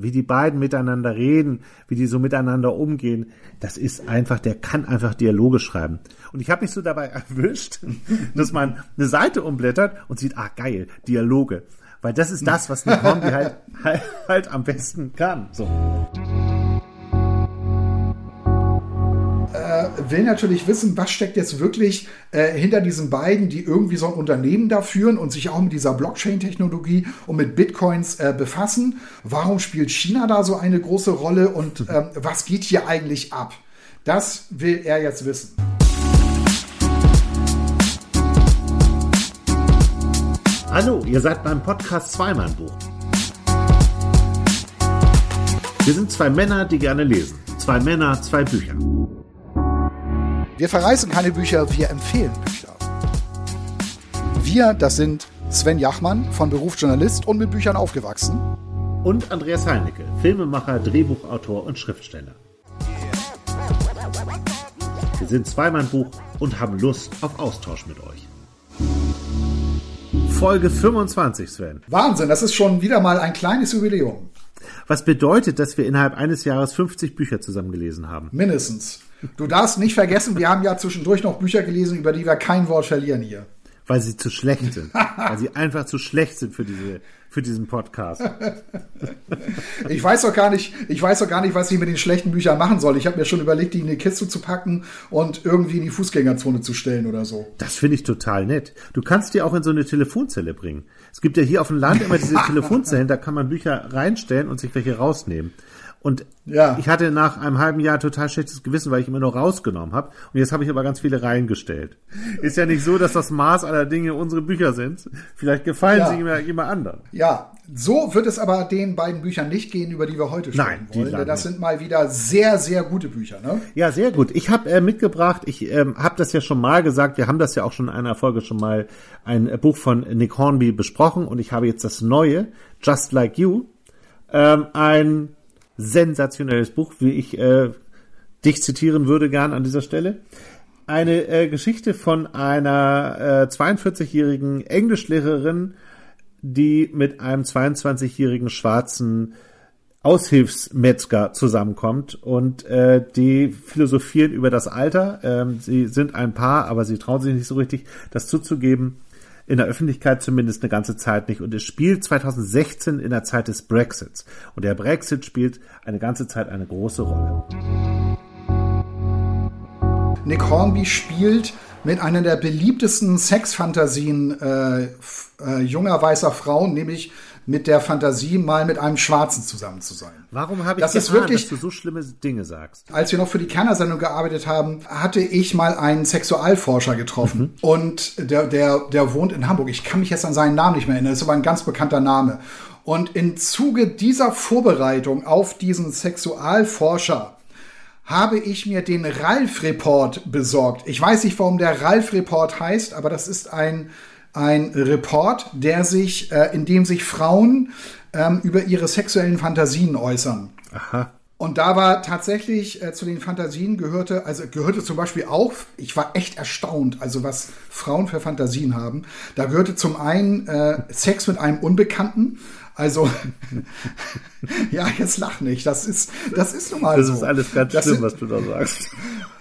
wie die beiden miteinander reden, wie die so miteinander umgehen, das ist einfach, der kann einfach Dialoge schreiben. Und ich habe mich so dabei erwischt, dass man eine Seite umblättert und sieht, ah geil, Dialoge. Weil das ist das, was Nick Hornby halt, halt, halt am besten kann. So. Will natürlich wissen, was steckt jetzt wirklich äh, hinter diesen beiden, die irgendwie so ein Unternehmen da führen und sich auch mit dieser Blockchain-Technologie und mit Bitcoins äh, befassen. Warum spielt China da so eine große Rolle und ähm, was geht hier eigentlich ab? Das will er jetzt wissen. Hallo, ihr seid beim Podcast Zweimann-Buch. Wir sind zwei Männer, die gerne lesen. Zwei Männer, zwei Bücher. Wir verreißen keine Bücher, wir empfehlen Bücher. Wir, das sind Sven Jachmann, von Beruf Journalist und mit Büchern aufgewachsen. Und Andreas Heinecke, Filmemacher, Drehbuchautor und Schriftsteller. Wir sind Zweimann-Buch und haben Lust auf Austausch mit euch. Folge 25, Sven. Wahnsinn, das ist schon wieder mal ein kleines Jubiläum. Was bedeutet, dass wir innerhalb eines Jahres 50 Bücher zusammen gelesen haben? Mindestens. Du darfst nicht vergessen, wir haben ja zwischendurch noch Bücher gelesen, über die wir kein Wort verlieren hier. Weil sie zu schlecht sind. weil sie einfach zu schlecht sind für diese für diesen Podcast. ich weiß doch gar nicht, ich weiß doch gar nicht, was ich mit den schlechten Büchern machen soll. Ich habe mir schon überlegt, die in die Kiste zu packen und irgendwie in die Fußgängerzone zu stellen oder so. Das finde ich total nett. Du kannst die auch in so eine Telefonzelle bringen. Es gibt ja hier auf dem Land immer diese Telefonzellen, da kann man Bücher reinstellen und sich welche rausnehmen. Und ja. ich hatte nach einem halben Jahr total schlechtes Gewissen, weil ich immer nur rausgenommen habe. Und jetzt habe ich aber ganz viele reingestellt. Ist ja nicht so, dass das Maß aller Dinge unsere Bücher sind. Vielleicht gefallen ja. sie immer, immer anderen. Ja, so wird es aber den beiden Büchern nicht gehen, über die wir heute sprechen Nein, wollen. Das sind mal wieder sehr, sehr gute Bücher. Ne? Ja, sehr gut. Ich habe äh, mitgebracht, ich ähm, habe das ja schon mal gesagt, wir haben das ja auch schon in einer Folge schon mal ein Buch von Nick Hornby besprochen und ich habe jetzt das neue, Just Like You, ähm, ein sensationelles Buch, wie ich äh, dich zitieren würde gern an dieser Stelle. Eine äh, Geschichte von einer äh, 42-jährigen Englischlehrerin, die mit einem 22-jährigen schwarzen Aushilfsmetzger zusammenkommt und äh, die philosophieren über das Alter. Ähm, sie sind ein Paar, aber sie trauen sich nicht so richtig, das zuzugeben in der Öffentlichkeit zumindest eine ganze Zeit nicht. Und es spielt 2016 in der Zeit des Brexits. Und der Brexit spielt eine ganze Zeit eine große Rolle. Nick Hornby spielt mit einer der beliebtesten Sexfantasien äh, äh, junger weißer Frauen, nämlich mit der Fantasie, mal mit einem Schwarzen zusammen zu sein. Warum habe ich das getan, wirklich, dass du so schlimme Dinge sagst? Als wir noch für die Kerner-Sendung gearbeitet haben, hatte ich mal einen Sexualforscher getroffen. Mhm. Und der, der, der wohnt in Hamburg. Ich kann mich jetzt an seinen Namen nicht mehr erinnern. Das ist aber ein ganz bekannter Name. Und im Zuge dieser Vorbereitung auf diesen Sexualforscher habe ich mir den Ralf-Report besorgt. Ich weiß nicht, warum der Ralf-Report heißt, aber das ist ein ein Report, der sich, äh, in dem sich Frauen ähm, über ihre sexuellen Fantasien äußern. Aha. Und da war tatsächlich äh, zu den Fantasien gehörte, also gehörte zum Beispiel auch, ich war echt erstaunt, also was Frauen für Fantasien haben. Da gehörte zum einen äh, Sex mit einem Unbekannten. Also, ja, jetzt lach nicht. Das ist, das ist nun mal das so. Das ist alles ganz das schlimm, ist, was du da sagst.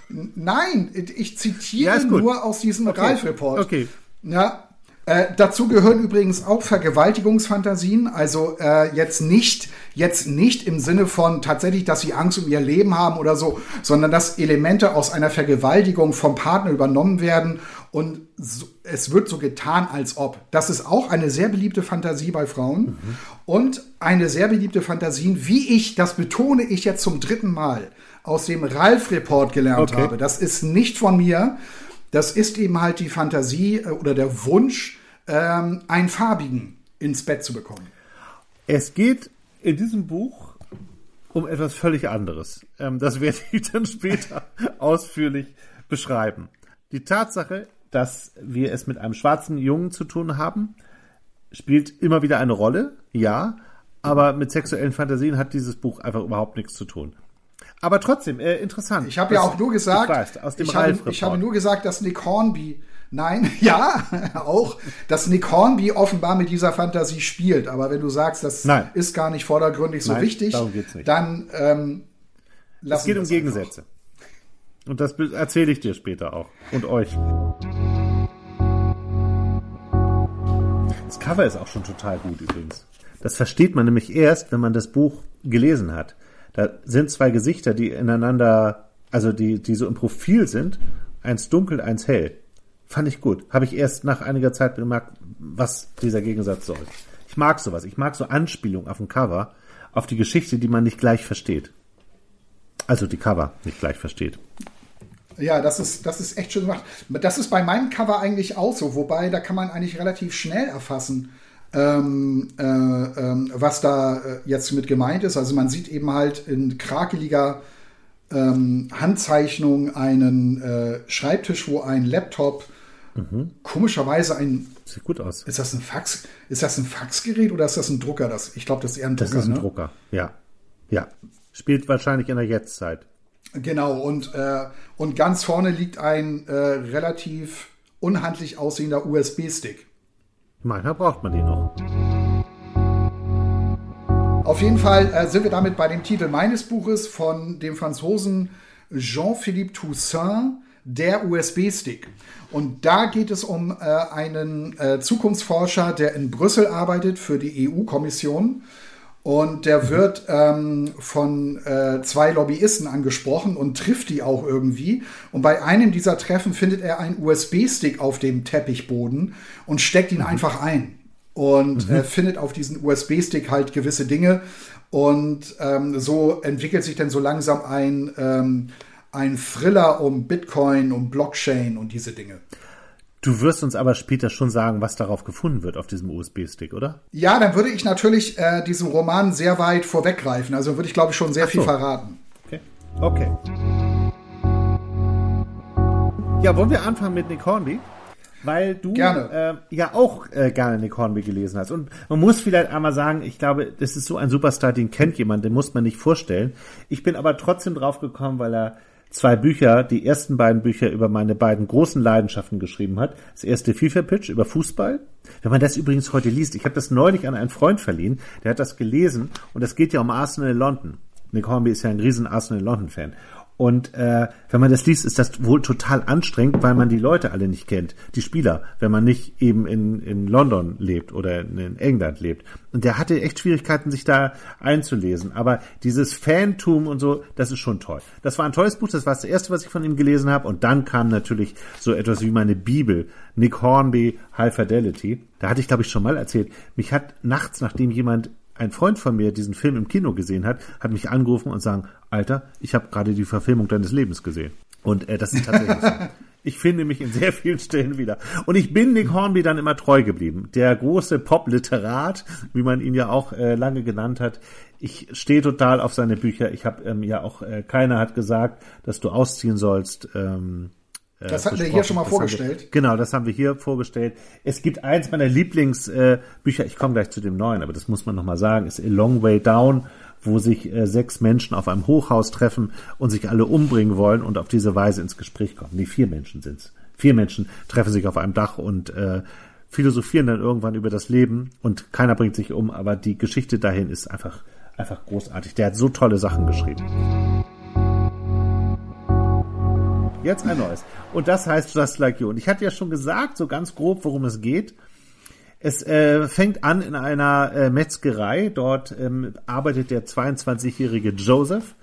Nein, ich zitiere ja, nur aus diesem okay. Ralf-Report. Okay. Ja, äh, dazu gehören übrigens auch Vergewaltigungsfantasien, also äh, jetzt nicht jetzt nicht im Sinne von tatsächlich, dass sie Angst um ihr Leben haben oder so, sondern dass Elemente aus einer Vergewaltigung vom Partner übernommen werden und so, es wird so getan, als ob. Das ist auch eine sehr beliebte Fantasie bei Frauen mhm. und eine sehr beliebte Fantasie, wie ich, das betone ich jetzt zum dritten Mal, aus dem Ralf-Report gelernt okay. habe. Das ist nicht von mir, das ist eben halt die Fantasie äh, oder der Wunsch, ähm, einen farbigen ins Bett zu bekommen. Es geht in diesem Buch um etwas völlig anderes. Ähm, das werde ich dann später ausführlich beschreiben. Die Tatsache, dass wir es mit einem schwarzen Jungen zu tun haben, spielt immer wieder eine Rolle, ja, aber mit sexuellen Fantasien hat dieses Buch einfach überhaupt nichts zu tun. Aber trotzdem, äh, interessant. Ich habe ja auch nur gesagt, weiß, aus dem ich, habe, ich habe nur gesagt, dass Nick Hornby, nein, ja, auch, dass Nick Hornby offenbar mit dieser Fantasie spielt. Aber wenn du sagst, das Nein. ist gar nicht vordergründig so Nein, wichtig, dann ähm, es lassen geht um es Gegensätze. Und das erzähle ich dir später auch. Und euch. Das Cover ist auch schon total gut übrigens. Das versteht man nämlich erst, wenn man das Buch gelesen hat. Da sind zwei Gesichter, die ineinander, also die, die so im Profil sind. Eins dunkel, eins hell. Fand ich gut. Habe ich erst nach einiger Zeit gemerkt, was dieser Gegensatz soll. Ich mag sowas. Ich mag so Anspielungen auf dem Cover, auf die Geschichte, die man nicht gleich versteht. Also die Cover nicht gleich versteht. Ja, das ist, das ist echt schön gemacht. Das ist bei meinem Cover eigentlich auch so, wobei da kann man eigentlich relativ schnell erfassen, ähm, äh, ähm, was da äh, jetzt mit gemeint ist. Also man sieht eben halt in krakeliger ähm, Handzeichnung einen äh, Schreibtisch, wo ein Laptop komischerweise ein Sieht gut aus. ist das ein Fax ist das ein Faxgerät oder ist das ein Drucker? Das ich glaube, das ist eher ein Das Drucker. ist ein ne? Drucker. Ja. Ja. Spielt wahrscheinlich in der Jetztzeit. Genau, und, äh, und ganz vorne liegt ein äh, relativ unhandlich aussehender USB-Stick. Manchmal braucht man die noch. Auf jeden Fall äh, sind wir damit bei dem Titel meines Buches von dem Franzosen Jean-Philippe Toussaint, der USB-Stick. Und da geht es um äh, einen äh, Zukunftsforscher, der in Brüssel arbeitet für die EU-Kommission. Und der wird ähm, von äh, zwei Lobbyisten angesprochen und trifft die auch irgendwie. Und bei einem dieser Treffen findet er einen USB-Stick auf dem Teppichboden und steckt ihn einfach ein. Und äh, findet auf diesen USB-Stick halt gewisse Dinge. Und ähm, so entwickelt sich dann so langsam ein, ähm, ein Thriller um Bitcoin, um Blockchain und diese Dinge. Du wirst uns aber später schon sagen, was darauf gefunden wird auf diesem USB-Stick, oder? Ja, dann würde ich natürlich äh, diesem Roman sehr weit vorweggreifen. Also würde ich, glaube ich, schon sehr Ach viel so. verraten. Okay. Okay. Ja, wollen wir anfangen mit Nick Hornby? Weil du. Äh, ja auch äh, gerne Nick Hornby gelesen hast. Und man muss vielleicht einmal sagen, ich glaube, das ist so ein Superstar, den kennt jemand, den muss man nicht vorstellen. Ich bin aber trotzdem drauf gekommen, weil er zwei Bücher, die ersten beiden Bücher über meine beiden großen Leidenschaften geschrieben hat. Das erste FIFA-Pitch über Fußball. Wenn man das übrigens heute liest, ich habe das neulich an einen Freund verliehen, der hat das gelesen und es geht ja um Arsenal London. Nick Hornby ist ja ein riesen Arsenal London-Fan. Und äh, wenn man das liest, ist das wohl total anstrengend, weil man die Leute alle nicht kennt, die Spieler, wenn man nicht eben in, in London lebt oder in England lebt. Und der hatte echt Schwierigkeiten, sich da einzulesen. Aber dieses Fantum und so, das ist schon toll. Das war ein tolles Buch, das war das erste, was ich von ihm gelesen habe. Und dann kam natürlich so etwas wie meine Bibel, Nick Hornby, High Fidelity. Da hatte ich, glaube ich, schon mal erzählt, mich hat nachts, nachdem jemand ein Freund von mir diesen Film im Kino gesehen hat, hat mich angerufen und sagen, Alter, ich habe gerade die Verfilmung deines Lebens gesehen. Und äh, das ist tatsächlich so. Ich finde mich in sehr vielen Stellen wieder. Und ich bin Nick Hornby dann immer treu geblieben. Der große Pop-Literat, wie man ihn ja auch äh, lange genannt hat. Ich stehe total auf seine Bücher. Ich habe ähm, ja auch, äh, keiner hat gesagt, dass du ausziehen sollst. Ähm, äh, Das hatten wir hier schon mal Das vorgestellt. Wir, genau, das haben wir hier vorgestellt. Es gibt eins meiner Lieblingsbücher, äh, ich komme gleich zu dem neuen, aber das muss man nochmal sagen, ist A Long Way Down, wo sich äh, sechs Menschen auf einem Hochhaus treffen und sich alle umbringen wollen und auf diese Weise ins Gespräch kommen. Nee, vier Menschen sind's. Vier Menschen treffen sich auf einem Dach und äh, philosophieren dann irgendwann über das Leben und keiner bringt sich um, aber die Geschichte dahin ist einfach, einfach großartig. Der hat so tolle Sachen geschrieben. Jetzt ein neues. Und das heißt Just Like You. Und ich hatte ja schon gesagt, so ganz grob, worum es geht. Es äh, fängt an in einer äh, Metzgerei. Dort ähm, arbeitet der 22-jährige Joseph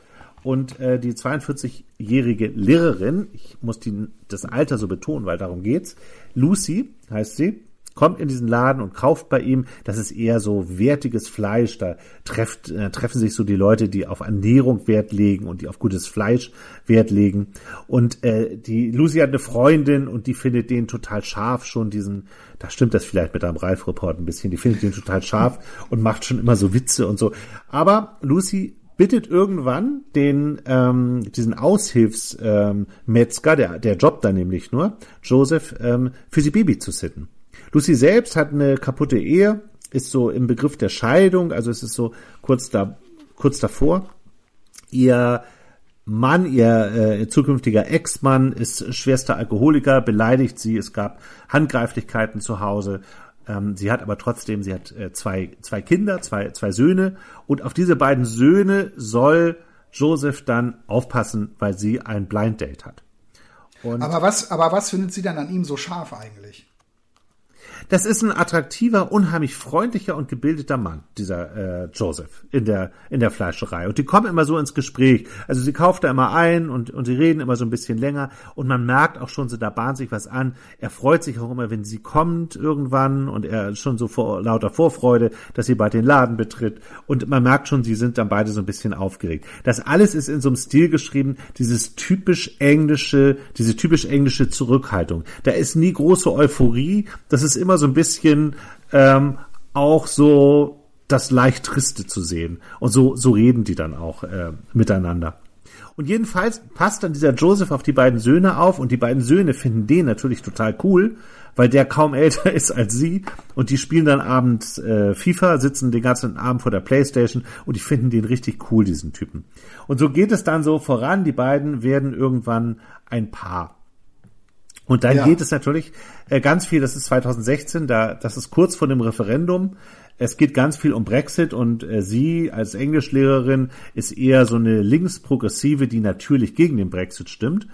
und äh, die 42-jährige Lehrerin, ich muss die, das Alter so betonen, weil darum geht's, Lucy heißt sie, kommt in diesen Laden und kauft bei ihm, das ist eher so wertiges Fleisch, da trefft, äh, treffen sich so die Leute, die auf Ernährung Wert legen und die auf gutes Fleisch Wert legen. Und äh, die Lucy hat eine Freundin und die findet den total scharf schon, diesen, da stimmt das vielleicht mit einem Ralf-Report ein bisschen, die findet den total scharf und macht schon immer so Witze und so. Aber Lucy bittet irgendwann den ähm, diesen Aushilfsmetzger, ähm, Metzger, der der jobbt da nämlich nur, Joseph, ähm, für sie Baby zu sitten. Lucy selbst hat eine kaputte Ehe, ist so im Begriff der Scheidung, also es ist so kurz da kurz davor. Ihr Mann, ihr äh, zukünftiger Ex-Mann, ist schwerster Alkoholiker, beleidigt sie, es gab Handgreiflichkeiten zu Hause. Ähm, sie hat aber trotzdem, sie hat äh, zwei, zwei Kinder, zwei, zwei Söhne und auf diese beiden Söhne soll Joseph dann aufpassen, weil sie ein Blind Date hat. Und aber was, aber was findet sie dann an ihm so scharf eigentlich? Das ist ein attraktiver, unheimlich freundlicher und gebildeter Mann, dieser äh, Joseph in der in der Fleischerei. Und die kommen immer so ins Gespräch. Also sie kauft da immer ein und und sie reden immer so ein bisschen länger und man merkt auch schon, so da bahnt sich was an. Er freut sich auch immer, wenn sie kommt irgendwann und er ist schon so vor lauter Vorfreude, dass sie bald den Laden betritt und man merkt schon, sie sind dann beide so ein bisschen aufgeregt. Das alles ist in so einem Stil geschrieben, dieses typisch englische, diese typisch englische Zurückhaltung. Da ist nie große Euphorie, das ist immer immer so ein bisschen ähm, auch so das leicht Triste zu sehen. Und so, so reden die dann auch äh, miteinander. Und jedenfalls passt dann dieser Joseph auf die beiden Söhne auf und die beiden Söhne finden den natürlich total cool, weil der kaum älter ist als sie und die spielen dann abends äh, FIFA, sitzen den ganzen Abend vor der Playstation und die finden den richtig cool, diesen Typen. Und so geht es dann so voran, die beiden werden irgendwann ein Paar. Und dann ja. geht es natürlich äh, ganz viel, das ist 2016, da, das ist kurz vor dem Referendum. Es geht ganz viel um Brexit und äh, sie als Englischlehrerin ist eher so eine linksprogressive, die natürlich gegen den Brexit stimmt.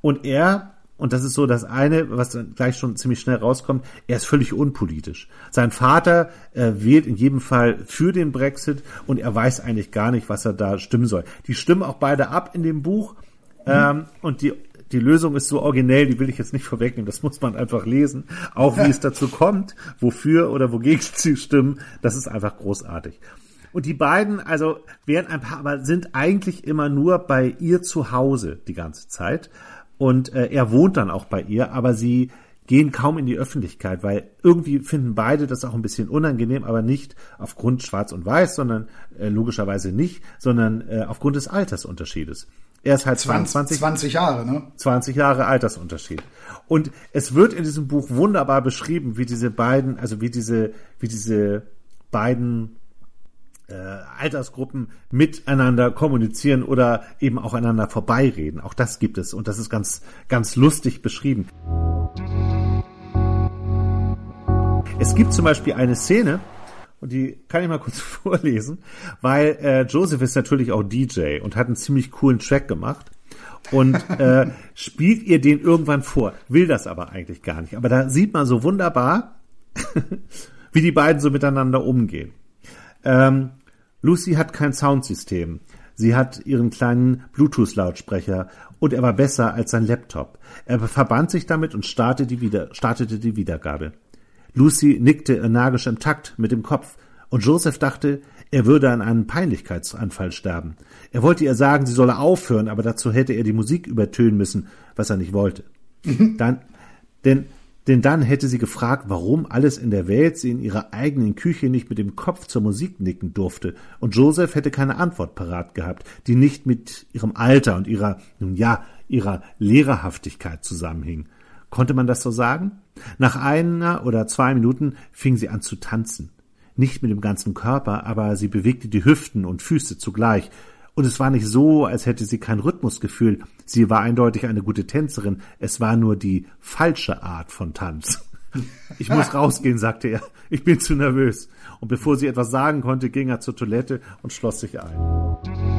Und er, und das ist so das eine, was dann gleich schon ziemlich schnell rauskommt, er ist völlig unpolitisch. Sein Vater äh, wählt in jedem Fall für den Brexit und er weiß eigentlich gar nicht, was er da stimmen soll. Die stimmen auch beide ab in dem Buch. Mhm. Ähm, und die die Lösung ist so originell, die will ich jetzt nicht vorwegnehmen, das muss man einfach lesen. Auch wie es dazu kommt, wofür oder wogegen sie stimmen, das ist einfach großartig. Und die beiden, also wären ein paar, aber sind eigentlich immer nur bei ihr zu Hause die ganze Zeit. Und äh, er wohnt dann auch bei ihr, aber sie gehen kaum in die Öffentlichkeit, weil irgendwie finden beide das auch ein bisschen unangenehm, aber nicht aufgrund Schwarz und Weiß, sondern äh, logischerweise nicht, sondern äh, aufgrund des Altersunterschiedes. Er ist halt 22, 20 Jahre, ne? 20 Jahre Altersunterschied. Und es wird in diesem Buch wunderbar beschrieben, wie diese beiden, also wie diese, wie diese beiden äh, Altersgruppen miteinander kommunizieren oder eben auch einander vorbeireden. Auch das gibt es und das ist ganz, ganz lustig beschrieben. Es gibt zum Beispiel eine Szene, und die kann ich mal kurz vorlesen, weil äh, Joseph ist natürlich auch DJ und hat einen ziemlich coolen Track gemacht und äh, spielt ihr den irgendwann vor, will das aber eigentlich gar nicht. Aber da sieht man so wunderbar, wie die beiden so miteinander umgehen. Ähm, Lucy hat kein Soundsystem. Sie hat ihren kleinen Bluetooth-Lautsprecher und er war besser als sein Laptop. Er verband sich damit und startete die, Wieder startete die Wiedergabe. Lucy nickte energisch im Takt mit dem Kopf, und Joseph dachte, er würde an einem Peinlichkeitsanfall sterben. Er wollte ihr sagen, sie solle aufhören, aber dazu hätte er die Musik übertönen müssen, was er nicht wollte. dann, denn, denn dann hätte sie gefragt, warum alles in der Welt sie in ihrer eigenen Küche nicht mit dem Kopf zur Musik nicken durfte, und Joseph hätte keine Antwort parat gehabt, die nicht mit ihrem Alter und ihrer, nun ja, ihrer Lehrerhaftigkeit zusammenhing. Konnte man das so sagen? Nach einer oder zwei Minuten fing sie an zu tanzen. Nicht mit dem ganzen Körper, aber sie bewegte die Hüften und Füße zugleich. Und es war nicht so, als hätte sie kein Rhythmusgefühl. Sie war eindeutig eine gute Tänzerin. Es war nur die falsche Art von Tanz. Ich muss rausgehen, sagte er. Ich bin zu nervös. Und bevor sie etwas sagen konnte, ging er zur Toilette und schloss sich ein.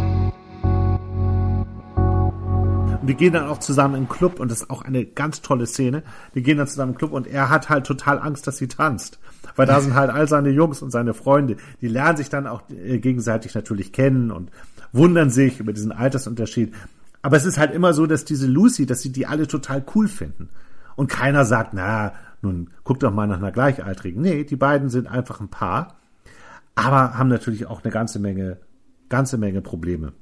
Die gehen dann auch zusammen im Club und das ist auch eine ganz tolle Szene. Die gehen dann zusammen im Club und er hat halt total Angst, dass sie tanzt. Weil da sind halt all seine Jungs und seine Freunde, die lernen sich dann auch äh, gegenseitig natürlich kennen und wundern sich über diesen Altersunterschied. Aber es ist halt immer so, dass diese Lucy, dass sie die alle total cool finden. Und keiner sagt, na, nun guck doch mal nach einer Gleichaltrigen. Nee, die beiden sind einfach ein Paar, aber haben natürlich auch eine ganze Menge, ganze Menge Probleme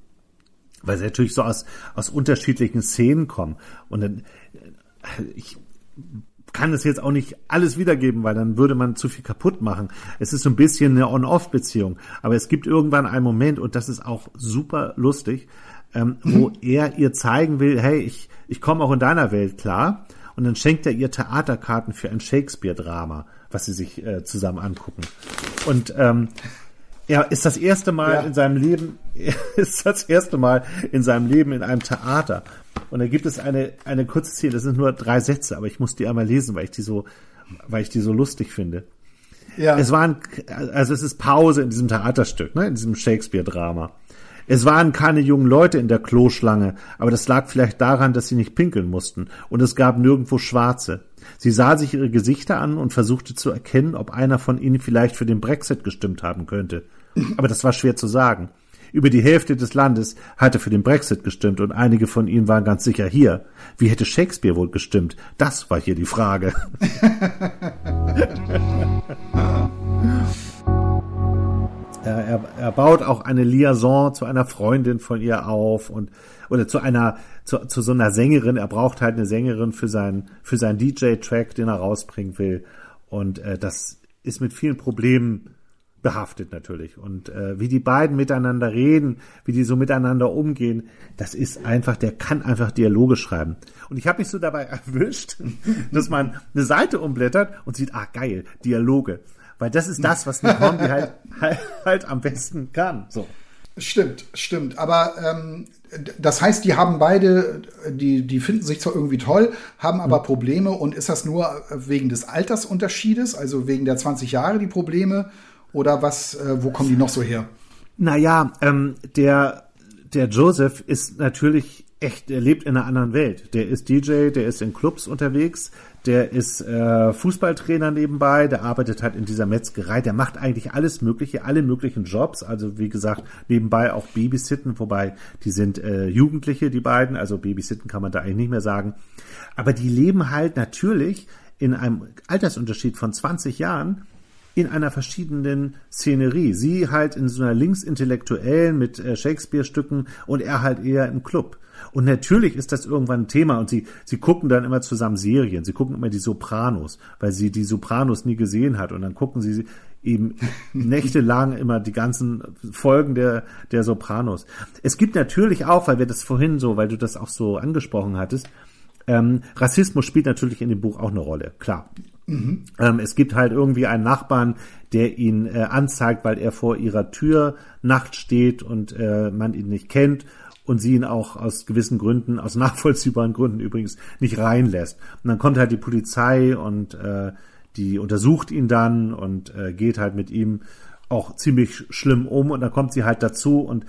weil sie natürlich so aus, aus unterschiedlichen Szenen kommen. Und dann, ich kann es jetzt auch nicht alles wiedergeben, weil dann würde man zu viel kaputt machen. Es ist so ein bisschen eine On-Off-Beziehung. Aber es gibt irgendwann einen Moment, und das ist auch super lustig, ähm, wo er ihr zeigen will, hey, ich, ich komme auch in deiner Welt klar. Und dann schenkt er ihr Theaterkarten für ein Shakespeare-Drama, was sie sich äh, zusammen angucken. Und ähm, er ist das erste Mal ja. in seinem Leben, ist das erste Mal in seinem Leben in einem Theater. Und da gibt es eine, eine kurze Szene, das sind nur drei Sätze, aber ich muss die einmal lesen, weil ich die so, weil ich die so lustig finde. Ja. Es waren, also es ist Pause in diesem Theaterstück, ne, in diesem Shakespeare-Drama. Es waren keine jungen Leute in der Kloschlange, aber das lag vielleicht daran, dass sie nicht pinkeln mussten, und es gab nirgendwo Schwarze. Sie sah sich ihre Gesichter an und versuchte zu erkennen, ob einer von ihnen vielleicht für den Brexit gestimmt haben könnte. Aber das war schwer zu sagen. Über die Hälfte des Landes hatte für den Brexit gestimmt und einige von ihnen waren ganz sicher hier. Wie hätte Shakespeare wohl gestimmt? Das war hier die Frage. er, er, er baut auch eine Liaison zu einer Freundin von ihr auf und oder zu einer zu, zu so einer Sängerin. Er braucht halt eine Sängerin für seinen für seinen DJ-Track, den er rausbringen will. Und äh, das ist mit vielen Problemen behaftet natürlich. Und äh, wie die beiden miteinander reden, wie die so miteinander umgehen, das ist einfach, der kann einfach Dialoge schreiben. Und ich habe mich so dabei erwischt, dass man eine Seite umblättert und sieht, ah geil, Dialoge. Weil das ist das, was Hornby halt, halt, halt am besten kann. So. Stimmt, stimmt. Aber ähm, das heißt, die haben beide, die, die finden sich zwar irgendwie toll, haben aber hm. Probleme. Und ist das nur wegen des Altersunterschiedes, also wegen der 20 Jahre die Probleme? Oder was, äh, wo kommen die noch so her? Naja, ähm, der, der Joseph ist natürlich echt, er lebt in einer anderen Welt. Der ist DJ, der ist in Clubs unterwegs, der ist äh, Fußballtrainer nebenbei, der arbeitet halt in dieser Metzgerei, der macht eigentlich alles Mögliche, alle möglichen Jobs, also wie gesagt, nebenbei auch Babysitten, wobei die sind äh, Jugendliche, die beiden, also Babysitten kann man da eigentlich nicht mehr sagen. Aber die leben halt natürlich in einem Altersunterschied von 20 Jahren in einer verschiedenen Szenerie. Sie halt in so einer linksintellektuellen mit äh, Shakespeare-Stücken und er halt eher im Club. Und natürlich ist das irgendwann ein Thema und sie, sie gucken dann immer zusammen Serien. Sie gucken immer die Sopranos, weil sie die Sopranos nie gesehen hat. Und dann gucken sie eben nächtelang immer die ganzen Folgen der, der Sopranos. Es gibt natürlich auch, weil wir das vorhin so, weil du das auch so angesprochen hattest, ähm, Rassismus spielt natürlich in dem Buch auch eine Rolle, klar. Mhm. Ähm, es gibt halt irgendwie einen Nachbarn, der ihn äh, anzeigt, weil er vor ihrer Tür nachts steht und äh, man ihn nicht kennt und sie ihn auch aus gewissen Gründen, aus nachvollziehbaren Gründen übrigens, nicht reinlässt. Und dann kommt halt die Polizei und äh, die untersucht ihn dann und äh, geht halt mit ihm auch ziemlich schlimm um und dann kommt sie halt dazu und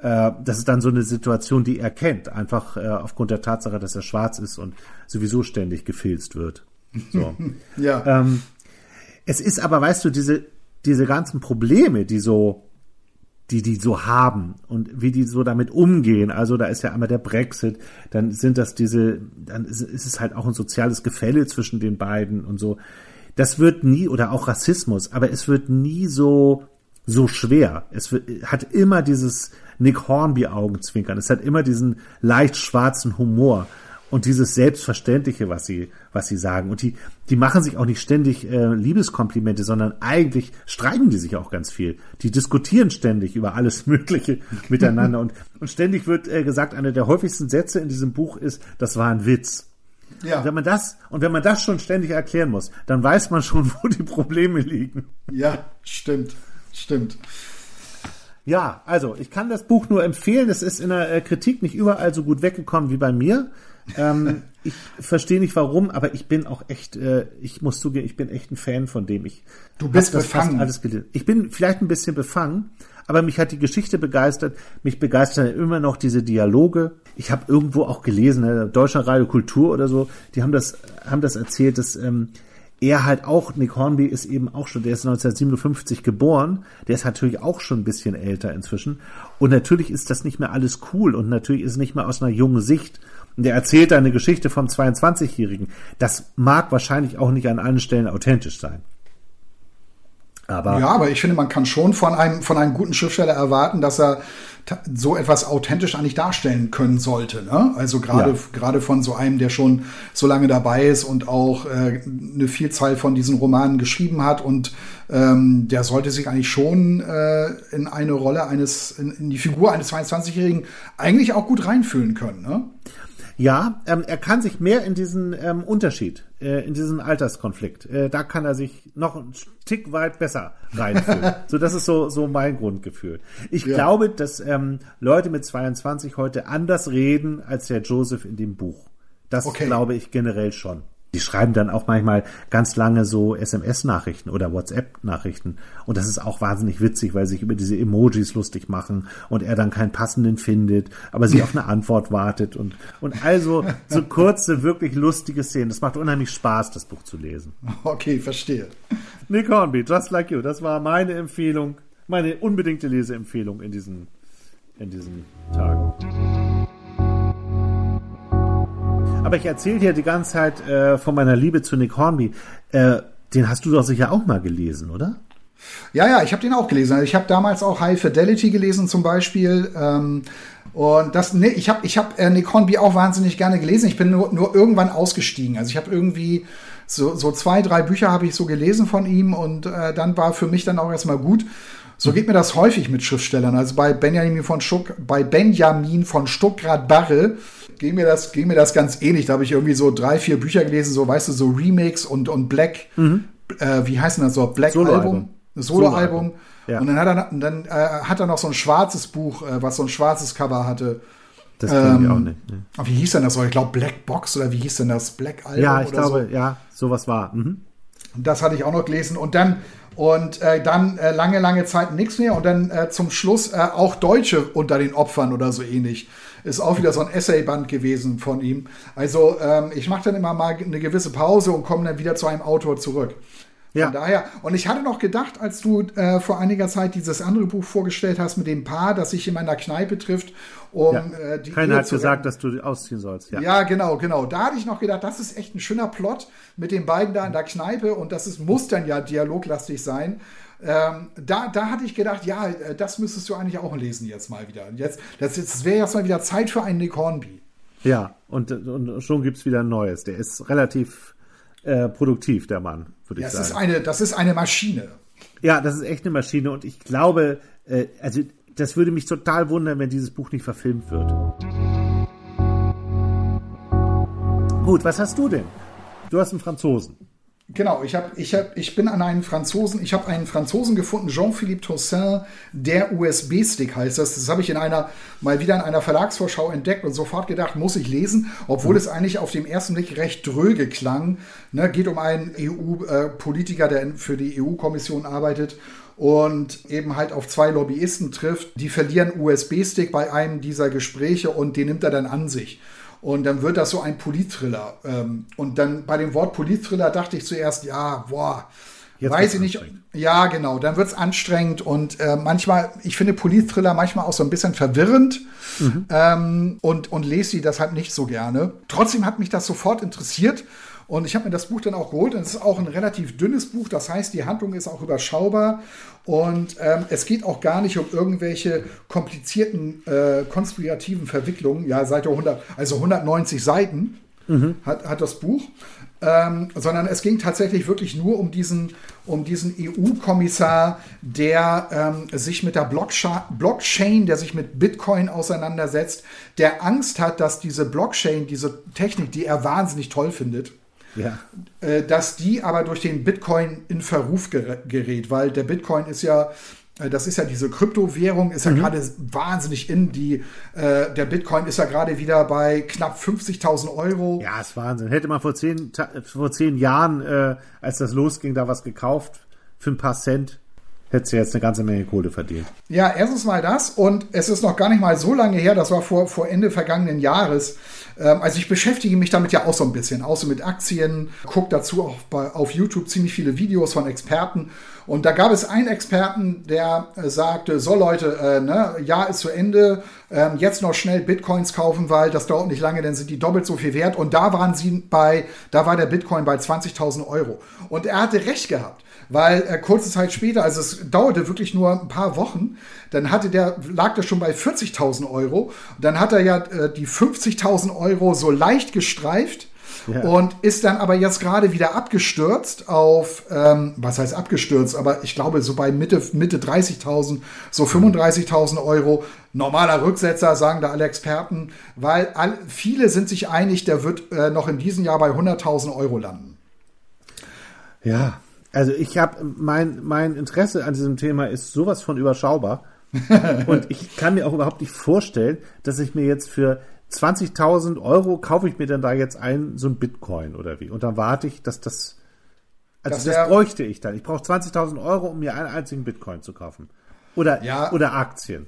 äh, das ist dann so eine Situation, die er kennt, einfach äh, aufgrund der Tatsache, dass er schwarz ist und sowieso ständig gefilzt wird. So. ja. Ähm, es ist aber, weißt du, diese, diese ganzen Probleme, die so, die die so haben und wie die so damit umgehen. Also da ist ja einmal der Brexit, dann sind das diese, dann ist, es halt auch ein soziales Gefälle zwischen den beiden und so. Das wird nie, oder auch Rassismus, aber es wird nie so, so schwer. Es wird, hat immer dieses Nick Hornby Augenzwinkern. Es hat immer diesen leicht schwarzen Humor und dieses Selbstverständliche, was sie, was sie sagen. Und die, die machen sich auch nicht ständig äh, Liebeskomplimente, sondern eigentlich streiten die sich auch ganz viel. Die diskutieren ständig über alles Mögliche miteinander. Und, und ständig wird äh, gesagt, einer der häufigsten Sätze in diesem Buch ist, das war ein Witz. Ja. Und wenn man das, und wenn man das schon ständig erklären muss, dann weiß man schon, wo die Probleme liegen. Ja, stimmt. Stimmt. Ja, also ich kann das Buch nur empfehlen. Es ist in der äh, Kritik nicht überall so gut weggekommen wie bei mir. Ähm, ich verstehe nicht warum, aber ich bin auch echt, äh, ich muss zugeben, ich bin echt ein Fan von dem. Ich du bist befangen. alles gelesen. Ich bin vielleicht ein bisschen befangen, aber mich hat die Geschichte begeistert. Mich begeistern immer noch diese Dialoge. Ich habe irgendwo auch gelesen, äh, Deutscher Radio Kultur oder so, die haben das, haben das erzählt, dass ähm, er halt auch, Nick Hornby ist eben auch schon, der ist 1957 geboren, der ist natürlich auch schon ein bisschen älter inzwischen. Und natürlich ist das nicht mehr alles cool und natürlich ist es nicht mehr aus einer jungen Sicht. Und er erzählt eine Geschichte vom 22-Jährigen. Das mag wahrscheinlich auch nicht an allen Stellen authentisch sein. Aber ja, aber ich finde, man kann schon von einem, von einem guten Schriftsteller erwarten, dass er so etwas authentisch eigentlich darstellen können sollte. Ne? Also gerade ja. gerade von so einem, der schon so lange dabei ist und auch äh, eine Vielzahl von diesen Romanen geschrieben hat und ähm, der sollte sich eigentlich schon äh, in eine Rolle eines, in, in die Figur eines 22-Jährigen eigentlich auch gut reinfühlen können. Ne? Ja, ähm, er kann sich mehr in diesen ähm, Unterschied äh, in diesen Alterskonflikt. Äh, da kann er sich noch einen Tick weit besser reinfühlen. so, das ist so, so mein Grundgefühl. Ich ja. glaube, dass ähm, Leute mit 22 heute anders reden als der Joseph in dem Buch. Das okay. glaube ich generell schon. Die schreiben dann auch manchmal ganz lange so SMS-Nachrichten oder WhatsApp-Nachrichten. Und das ist auch wahnsinnig witzig, weil sie sich über diese Emojis lustig machen und er dann keinen passenden findet, aber sie auf eine Antwort wartet und, und also so kurze, wirklich lustige Szenen. Das macht unheimlich Spaß, das Buch zu lesen. Okay, verstehe. Nick Hornby, Just Like You. Das war meine Empfehlung, meine unbedingte Leseempfehlung in diesen, in diesen Tagen. Aber ich erzähle dir die ganze Zeit äh, von meiner Liebe zu Nick Hornby. Äh, den hast du doch sicher auch mal gelesen, oder? Ja, ja, ich habe den auch gelesen. Also ich habe damals auch High Fidelity gelesen zum Beispiel. Ähm, und das, nee, ich habe ich hab, äh, Nick Hornby auch wahnsinnig gerne gelesen. Ich bin nur, nur irgendwann ausgestiegen. Also ich habe irgendwie so, so zwei, drei Bücher habe ich so gelesen von ihm und äh, dann war für mich dann auch erstmal gut. So geht mir das häufig mit Schriftstellern. Also bei Benjamin von Stuck, bei Benjamin von Stuckrad-Barre ging mir das, ging mir das ganz ähnlich. Da habe ich irgendwie so drei, vier Bücher gelesen, so, weißt du, so Remakes und, und Black, mhm. äh, wie heißt denn das so? Black Solo Album? Solo-Album. Solo ja. Und dann, hat er, dann äh, hat er noch so ein schwarzes Buch, äh, was so ein schwarzes Cover hatte. Das kenne ähm, ich auch nicht. Ne. Wie hieß denn das? Ich glaube Black Box oder wie hieß denn das? Black Album? Ja, ich glaube, so. ja, sowas war. Mhm. Das hatte ich auch noch gelesen. Und dann und äh, dann äh, lange, lange Zeit nichts mehr und dann äh, zum Schluss äh, auch Deutsche unter den Opfern oder so ähnlich. Ist auch wieder so ein Essayband gewesen von ihm. Also ähm, ich mache dann immer mal eine gewisse Pause und komme dann wieder zu einem Autor zurück. Ja. Von daher, und ich hatte noch gedacht, als du äh, vor einiger Zeit dieses andere Buch vorgestellt hast mit dem Paar, das sich in meiner Kneipe trifft, um ja. äh, die Keiner Ehe hat gesagt, dass du ausziehen sollst. Ja. ja, genau, genau. Da hatte ich noch gedacht, das ist echt ein schöner Plot mit den beiden da in der Kneipe und das ist, muss dann ja dialoglastig sein. Ähm, da, da hatte ich gedacht, ja, äh, das müsstest du eigentlich auch lesen jetzt mal wieder. Jetzt, das, das wäre jetzt mal wieder Zeit für einen Nick Hornby. Ja, und, und schon gibt es wieder ein neues. Der ist relativ äh, produktiv, der Mann, würde ja, ich sagen. Ist eine, das ist eine Maschine. Ja, das ist echt eine Maschine und ich glaube, äh, also das würde mich total wundern, wenn dieses Buch nicht verfilmt wird. Gut, was hast du denn? Du hast einen Franzosen. Genau, ich, hab, ich, hab, ich bin an einen Franzosen, ich habe einen Franzosen gefunden, Jean-Philippe Toussaint, der USB-Stick heißt das. Das habe ich in einer, mal wieder in einer Verlagsvorschau entdeckt und sofort gedacht, muss ich lesen, obwohl mhm. es eigentlich auf dem ersten Blick recht dröge klang. Ne, geht um einen EU-Politiker, äh, der für die EU-Kommission arbeitet und eben halt auf zwei Lobbyisten trifft. Die verlieren USB-Stick bei einem dieser Gespräche und den nimmt er dann an sich. Und dann wird das so ein Politthriller. Ähm, und dann bei dem Wort Politthriller dachte ich zuerst, ja, boah, Jetzt weiß ich nicht. Ja, genau, dann wird es anstrengend und äh, manchmal, ich finde Politthriller manchmal auch so ein bisschen verwirrend mhm. ähm, und, und lese sie deshalb nicht so gerne. Trotzdem hat mich das sofort interessiert und ich habe mir das Buch dann auch geholt. Und es ist auch ein relativ dünnes Buch. Das heißt, die Handlung ist auch überschaubar. Und ähm, es geht auch gar nicht um irgendwelche komplizierten äh, konspirativen Verwicklungen. Ja, Seite 100, also 190 Seiten mhm. hat, hat das Buch. Ähm, sondern es ging tatsächlich wirklich nur um diesen, um diesen EU-Kommissar, der ähm, sich mit der Blockchain, der sich mit Bitcoin auseinandersetzt, der Angst hat, dass diese Blockchain, diese Technik, die er wahnsinnig toll findet, ja. Äh, dass die aber durch den Bitcoin in Verruf gerät, weil der Bitcoin ist ja äh, das ist ja diese Kryptowährung, ist ja mhm. gerade wahnsinnig in. Die, äh, der Bitcoin ist ja gerade wieder bei knapp 50.000 Euro. Ja, ist Wahnsinn. Hätte man vor zehn, vor zehn Jahren, äh, als das losging, da was gekauft für ein paar Cent, hättest du jetzt eine ganze Menge Kohle verdient. Ja, erstens mal das und es ist noch gar nicht mal so lange her, das war vor, vor Ende vergangenen Jahres. Ähm, also ich beschäftige mich damit ja auch so ein bisschen, auch so mit Aktien, gucke dazu auch bei, auf YouTube ziemlich viele Videos von Experten und da gab es einen Experten, der äh, sagte, so Leute, äh, ne, Jahr ist zu Ende, ähm, jetzt noch schnell Bitcoins kaufen, weil das dauert nicht lange, dann sind die doppelt so viel wert. Und da waren sie bei, da war der Bitcoin bei 20.000 Euro. Und er hatte recht gehabt weil äh, kurze Zeit später, also es dauerte wirklich nur ein paar Wochen, dann hatte der, lag der schon bei 40.000 Euro. Dann hat er ja äh, die 50.000 Euro so leicht gestreift Ja. Und ist dann aber jetzt gerade wieder abgestürzt auf, ähm, was heißt abgestürzt, aber ich glaube so bei Mitte, Mitte 30.000, so 35.000 Euro. Normaler Rücksetzer, sagen da alle Experten, weil all, viele sind sich einig, der wird äh, noch in diesem Jahr bei 100.000 Euro landen. Ja, also ich habe mein, mein Interesse an diesem Thema ist sowas von überschaubar. und ich kann mir auch überhaupt nicht vorstellen, dass ich mir jetzt für 20.000 Euro kaufe ich mir dann da jetzt ein, so ein Bitcoin oder wie. Und dann warte ich, dass das, also das, das bräuchte ich dann. Ich brauche 20.000 Euro, um mir einen einzigen Bitcoin zu kaufen. Oder, ja, oder Aktien.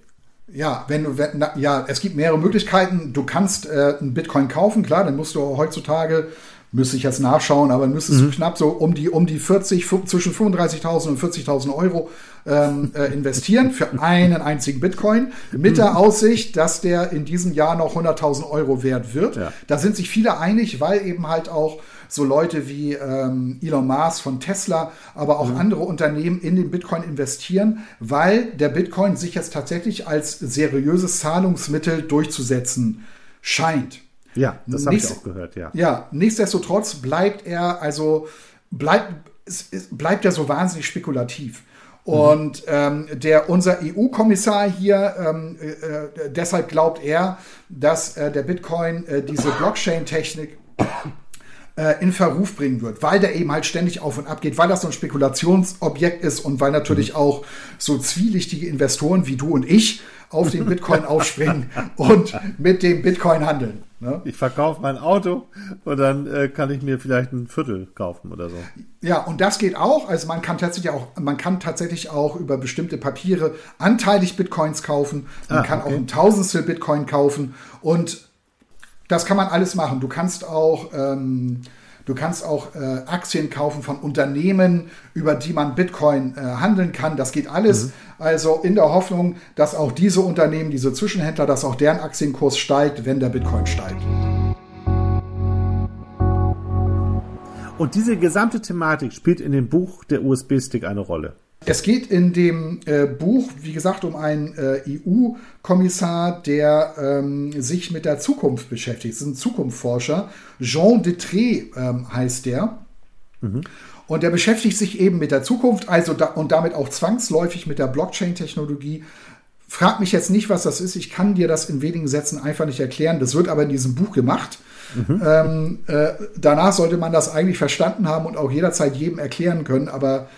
Ja, wenn du, wenn, na, ja, es gibt mehrere Möglichkeiten. Du kannst äh, einen Bitcoin kaufen, klar, dann musst du heutzutage Müsste ich jetzt nachschauen, aber müsstest mhm. du knapp so um die, um die 40, zwischen 35.000 und 40.000 Euro ähm, äh, investieren für einen einzigen Bitcoin mit der mhm. Aussicht, dass der in diesem Jahr noch 100.000 Euro wert wird. Ja. Da sind sich viele einig, weil eben halt auch so Leute wie ähm, Elon Musk von Tesla, aber auch mhm. andere Unternehmen in den Bitcoin investieren, weil der Bitcoin sich jetzt tatsächlich als seriöses Zahlungsmittel durchzusetzen scheint. Ja, das habe ich auch gehört, ja. Ja, nichtsdestotrotz bleibt er, also bleibt, bleibt er so wahnsinnig spekulativ. Und ähm, der, unser EU-Kommissar hier, ähm, äh, deshalb glaubt er, dass äh, der Bitcoin äh, diese Blockchain-Technik äh, in Verruf bringen wird, weil der eben halt ständig auf und ab geht, weil das so ein Spekulationsobjekt ist und weil natürlich mhm. auch so zwielichtige Investoren wie du und ich auf den Bitcoin aufspringen und mit dem Bitcoin handeln. Ne? Ich verkaufe mein Auto und dann äh, kann ich mir vielleicht ein Viertel kaufen oder so. Ja, und das geht auch. Also man kann tatsächlich auch, man kann tatsächlich auch über bestimmte Papiere anteilig Bitcoins kaufen. Man ah, kann okay. auch ein Tausendstel Bitcoin kaufen und das kann man alles machen. Du kannst auch ähm, Du kannst auch äh, Aktien kaufen von Unternehmen, über die man Bitcoin äh, handeln kann. Das geht alles. Mhm. Also in der Hoffnung, dass auch diese Unternehmen, diese Zwischenhändler, dass auch deren Aktienkurs steigt, wenn der Bitcoin steigt. Und diese gesamte Thematik spielt in dem Buch der USB-Stick eine Rolle. Es geht in dem äh, Buch, wie gesagt, um einen äh, EU-Kommissar, der ähm, sich mit der Zukunft beschäftigt. Das ist ein Zukunftsforscher. Jean Detré ähm, heißt der. Mhm. Und der beschäftigt sich eben mit der Zukunft, also da, und damit auch zwangsläufig mit der Blockchain-Technologie. Frag mich jetzt nicht, was das ist. Ich kann dir das in wenigen Sätzen einfach nicht erklären. Das wird aber in diesem Buch gemacht. Mhm. Ähm, äh, danach sollte man das eigentlich verstanden haben und auch jederzeit jedem erklären können. Aber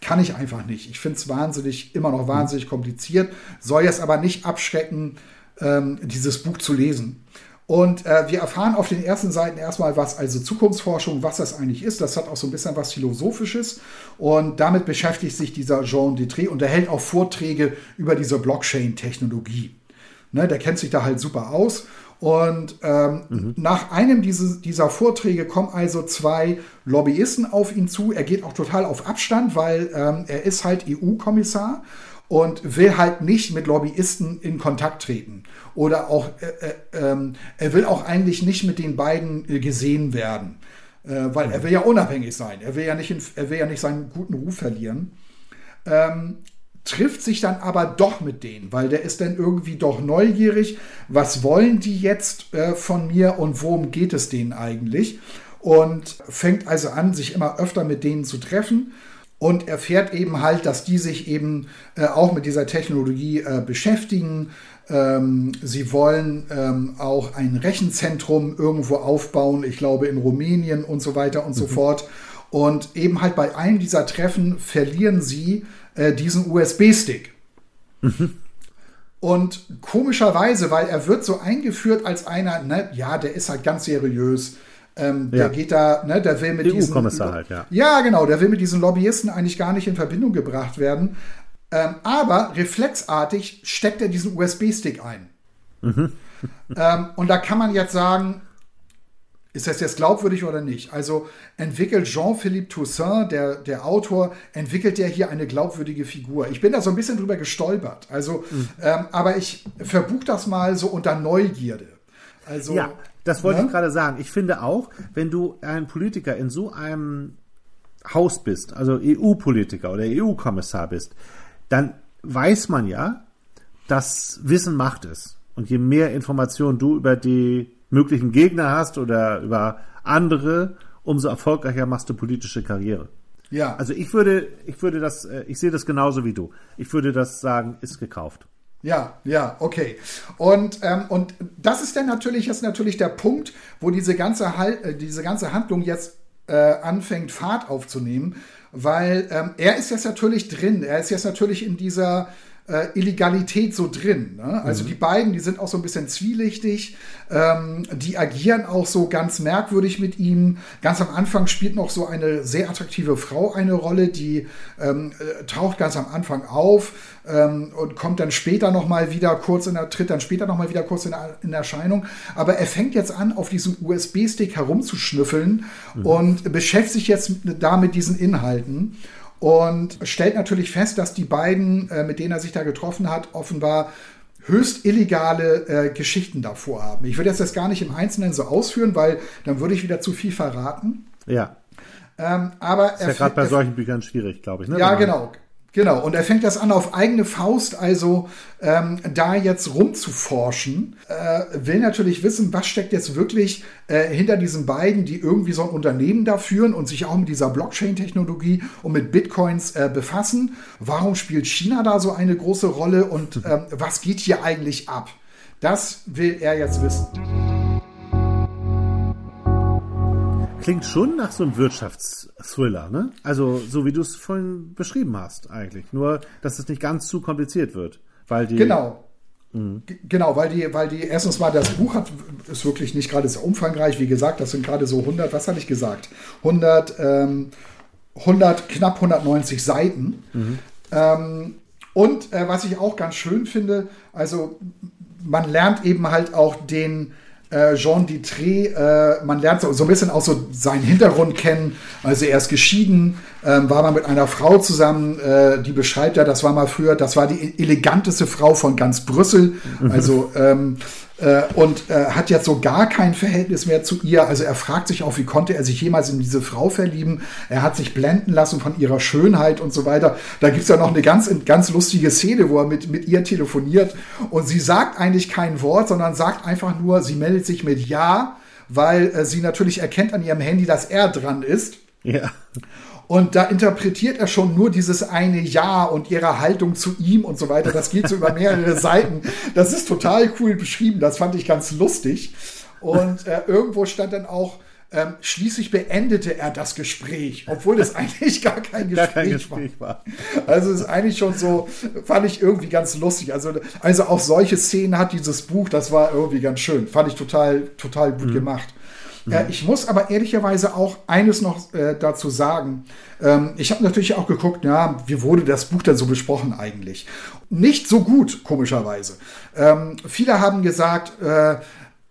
kann ich einfach nicht. Ich finde es wahnsinnig, immer noch wahnsinnig kompliziert, soll jetzt aber nicht abschrecken, ähm, dieses Buch zu lesen. Und äh, wir erfahren auf den ersten Seiten erstmal, was also Zukunftsforschung, was das eigentlich ist. Das hat auch so ein bisschen was Philosophisches. Und damit beschäftigt sich dieser Jean Detré und er hält auch Vorträge über diese Blockchain-Technologie. Ne, der kennt sich da halt super aus. Und ähm, mhm. nach einem diese, dieser Vorträge kommen also zwei Lobbyisten auf ihn zu. Er geht auch total auf Abstand, weil ähm, er ist halt EU-Kommissar und will halt nicht mit Lobbyisten in Kontakt treten. Oder auch, äh, äh, äh, er will auch eigentlich nicht mit den beiden äh, gesehen werden. Äh, weil mhm. er will ja unabhängig sein. Er will ja nicht, in, er will ja nicht seinen guten Ruf verlieren. Ähm, trifft sich dann aber doch mit denen, weil der ist dann irgendwie doch neugierig. Was wollen die jetzt äh, von mir und worum geht es denen eigentlich? Und fängt also an, sich immer öfter mit denen zu treffen und erfährt eben halt, dass die sich eben äh, auch mit dieser Technologie äh, beschäftigen. Ähm, sie wollen ähm, auch ein Rechenzentrum irgendwo aufbauen, ich glaube in Rumänien und so weiter und mhm. so fort. Und eben halt bei einem dieser Treffen verlieren sie äh, diesen USB-Stick. Mhm. Und komischerweise, weil er wird so eingeführt als einer, ne, ja, der ist halt ganz seriös. Ähm, ja. Der geht da, ne, der will mit diesen. Kommissar halt, ja. Ja, genau, der will mit diesen Lobbyisten eigentlich gar nicht in Verbindung gebracht werden. Ähm, aber reflexartig steckt er diesen USB-Stick ein. Mhm. ähm, und da kann man jetzt sagen, ist das jetzt glaubwürdig oder nicht? Also entwickelt Jean-Philippe Toussaint, der, der Autor, entwickelt der hier eine glaubwürdige Figur. Ich bin da so ein bisschen drüber gestolpert. Also, mhm. ähm, aber ich verbuch das mal so unter Neugierde. Also, ja, das wollte ne? ich gerade sagen. Ich finde auch, wenn du ein Politiker in so einem Haus bist, also EU-Politiker oder EU-Kommissar bist, dann weiß man ja, dass Wissen Macht ist. Und je mehr Informationen du über die möglichen Gegner hast oder über andere, umso erfolgreicher machst du politische Karriere. Ja. Also ich würde, ich würde das, äh, ich sehe das genauso wie du. Ich würde das sagen, ist gekauft. Ja, ja, okay. Und, ähm, und das ist dann natürlich jetzt natürlich der Punkt, wo diese ganze, Hal äh, diese ganze Handlung jetzt äh, anfängt, Fahrt aufzunehmen, weil ähm, er ist jetzt natürlich drin. Er ist jetzt natürlich in dieser äh, Illegalität so drin. Ne? Also mhm. die beiden, die sind auch so ein bisschen zwielichtig, ähm, die agieren auch so ganz merkwürdig mit ihm. Ganz am Anfang spielt noch so eine sehr attraktive Frau eine Rolle, die ähm, äh, taucht ganz am Anfang auf ähm, und kommt dann später noch mal wieder kurz in der, tritt dann später noch mal wieder kurz in, in Erscheinung. Aber er fängt jetzt an, auf diesem USB-Stick herumzuschnüffeln mhm. und beschäftigt sich jetzt da mit diesen Inhalten und stellt natürlich fest, dass die beiden, äh, mit denen er sich da getroffen hat, offenbar höchst illegale äh, Geschichten davor haben. Ich würde das gar nicht im Einzelnen so ausführen, weil dann würde ich wieder zu viel verraten. Ja. Ähm, aber ist ja gerade bei solchen Büchern schwierig, glaube ich. Ne? Ja, genau. Genau, und er fängt das an auf eigene Faust, also ähm, da jetzt rumzuforschen, äh, will natürlich wissen, was steckt jetzt wirklich äh, hinter diesen beiden, die irgendwie so ein Unternehmen da führen und sich auch mit dieser Blockchain-Technologie und mit Bitcoins äh, befassen. Warum spielt China da so eine große Rolle und ähm, was geht hier eigentlich ab? Das will er jetzt wissen. Klingt schon nach so einem Wirtschaftsthriller, ne? Also, so wie du es vorhin beschrieben hast, eigentlich. Nur, dass es nicht ganz zu kompliziert wird. Weil die. Genau. Mhm. Genau, weil die, weil die, erstens mal das Buch hat, ist wirklich nicht gerade sehr umfangreich. Wie gesagt, das sind gerade so 100, was hatte ich gesagt? 100, ähm, 100, knapp 190 Seiten. Mhm. Ähm, und äh, was ich auch ganz schön finde, also man lernt eben halt auch den, äh, Jean Dittré, äh, man lernt so, so, ein bisschen auch so seinen Hintergrund kennen. Also er ist geschieden, ähm, war mal mit einer Frau zusammen, äh, die beschreibt er, das war mal früher, das war die eleganteste Frau von ganz Brüssel. Also ähm, äh, und äh, hat jetzt so gar kein Verhältnis mehr zu ihr. Also er fragt sich auch, wie konnte er sich jemals in diese Frau verlieben? Er hat sich blenden lassen von ihrer Schönheit und so weiter. Da gibt's ja noch eine ganz, ganz lustige Szene, wo er mit, mit ihr telefoniert und sie sagt eigentlich kein Wort, sondern sagt einfach nur, sie meldet sich mit Ja, weil äh, sie natürlich erkennt an ihrem Handy, dass er dran ist. Ja. Und da interpretiert er schon nur dieses eine Ja und ihre Haltung zu ihm und so weiter. Das geht so über mehrere Seiten. Das ist total cool beschrieben. Das fand ich ganz lustig. Und äh, irgendwo stand dann auch, ähm, schließlich beendete er das Gespräch, obwohl es eigentlich gar kein Gespräch, gar kein Gespräch war. war. Also es ist eigentlich schon so, fand ich irgendwie ganz lustig. Also, also auch solche Szenen hat dieses Buch, das war irgendwie ganz schön. Fand ich total, total gut mhm. gemacht. Mhm. Äh, ich muss aber ehrlicherweise auch eines noch äh, dazu sagen. Ähm, ich habe natürlich auch geguckt, ja, wie wurde das Buch denn so besprochen eigentlich? Nicht so gut, komischerweise. Ähm, viele haben gesagt, äh,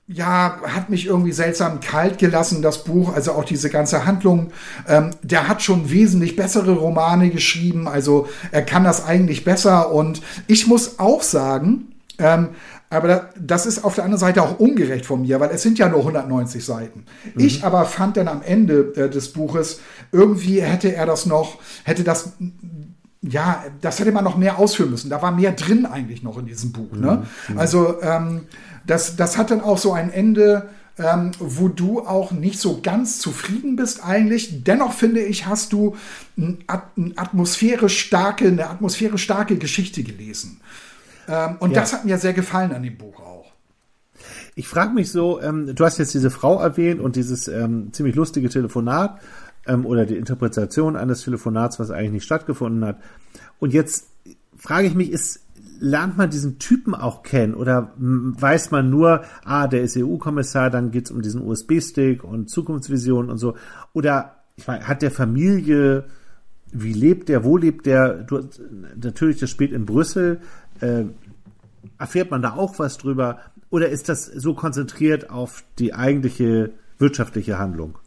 ja, hat mich irgendwie seltsam kalt gelassen, das Buch, also auch diese ganze Handlung. Ähm, der hat schon wesentlich bessere Romane geschrieben, also er kann das eigentlich besser. Und ich muss auch sagen, ähm, aber das ist auf der anderen Seite auch ungerecht von mir, weil es sind ja nur 190 Seiten. Mhm. Ich aber fand dann am Ende äh, des Buches, irgendwie hätte er das noch, hätte das, ja, das hätte man noch mehr ausführen müssen. Da war mehr drin eigentlich noch in diesem Buch. Ne? Mhm. Also ähm, das, das hat dann auch so ein Ende, ähm, wo du auch nicht so ganz zufrieden bist eigentlich. Dennoch finde ich, hast du ein, ein atmosphärisch starke, eine atmosphärisch starke Geschichte gelesen. Ähm, und ja. das hat mir sehr gefallen an dem Buch auch. Ich frage mich so, ähm, du hast jetzt diese Frau erwähnt und dieses ähm, ziemlich lustige Telefonat ähm, oder die Interpretation eines Telefonats, was eigentlich nicht stattgefunden hat. Und jetzt frage ich mich, ist, lernt man diesen Typen auch kennen oder weiß man nur, ah, der ist EU-Kommissar, dann geht's um diesen USB-Stick und Zukunftsvision und so. Oder ich meine, hat der Familie, wie lebt der, wo lebt der? Du, natürlich, das spielt in Brüssel. Äh, erfährt man da auch was drüber? Oder ist das so konzentriert auf die eigentliche wirtschaftliche Handlung?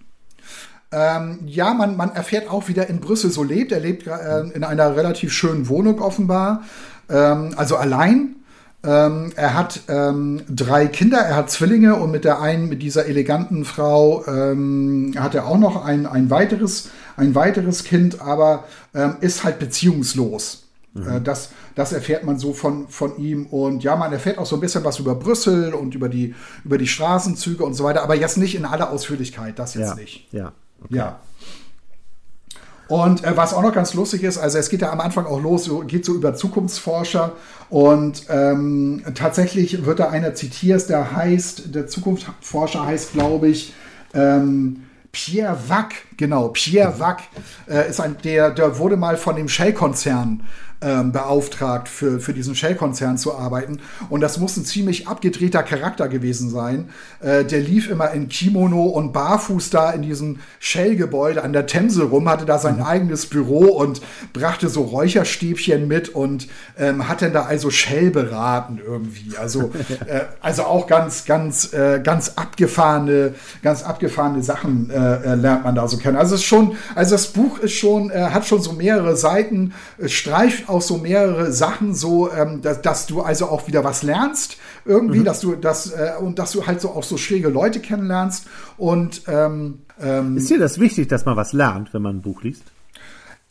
Ähm, ja, man, man erfährt auch, wie der in Brüssel so lebt. Er lebt äh, in einer relativ schönen Wohnung offenbar, ähm, also allein. Ähm, er hat ähm, drei Kinder, er hat Zwillinge und mit der einen, mit dieser eleganten Frau, ähm, hat er auch noch ein, ein, weiteres, ein weiteres Kind, aber ähm, ist halt beziehungslos. Mhm. Das, das erfährt man so von, von ihm. Und ja, man erfährt auch so ein bisschen was über Brüssel und über die, über die Straßenzüge und so weiter, aber jetzt nicht in aller Ausführlichkeit, das jetzt ja. nicht. Ja. Okay. Ja. Und äh, was auch noch ganz lustig ist, also es geht ja am Anfang auch los, so, geht so über Zukunftsforscher und ähm, tatsächlich wird da einer zitiert, der heißt, der Zukunftsforscher heißt, glaube ich, ähm, Pierre Wack, genau, Pierre Wack äh, ist ein, der, der wurde mal von dem Shell-Konzern ähm, beauftragt, für, für diesen Shell-Konzern zu arbeiten. Und das muss ein ziemlich abgedrehter Charakter gewesen sein. Äh, der lief immer in Kimono und barfuß da in diesem Shell-Gebäude an der Themse rum, hatte da sein mhm. eigenes Büro und brachte so Räucherstäbchen mit und ähm, hat dann da also Shell beraten irgendwie. Also, äh, also auch ganz, ganz, äh, ganz abgefahrene, ganz abgefahrene Sachen äh, äh, lernt man da so kennen. Also es ist schon, also das Buch ist schon, äh, hat schon so mehrere Seiten, streift auch so mehrere Sachen, so, ähm, dass, dass, du also auch wieder was lernst irgendwie, mhm. dass du das äh, und dass du halt so auch so schräge Leute kennenlernst und ähm, ähm, ist dir das wichtig, dass man was lernt, wenn man ein Buch liest?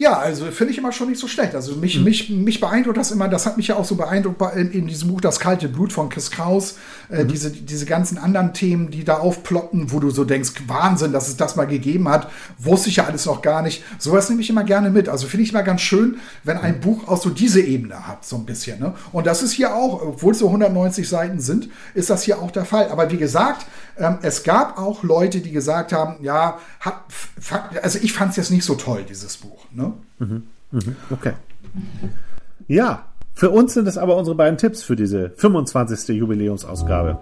Ja, also finde ich immer schon nicht so schlecht. Also mich, mhm. mich, mich beeindruckt das immer, das hat mich ja auch so beeindruckt in, in diesem Buch Das kalte Blut von Chris Kraus. Äh, mhm. diese, diese ganzen anderen Themen, die da aufploppen, wo du so denkst, Wahnsinn, dass es das mal gegeben hat, wusste ich ja alles noch gar nicht. Sowas nehme ich immer gerne mit. Also finde ich immer ganz schön, wenn ein mhm. Buch auch so diese Ebene hat, so ein bisschen. Ne? Und das ist hier auch, obwohl es so 190 Seiten sind, ist das hier auch der Fall. Aber wie gesagt, ähm, es gab auch Leute, die gesagt haben, ja, hat, also ich fand es jetzt nicht so toll, dieses Buch. Ne? Mhm, mhm, okay. Ja, für uns sind es aber unsere beiden Tipps für diese 25. Jubiläumsausgabe.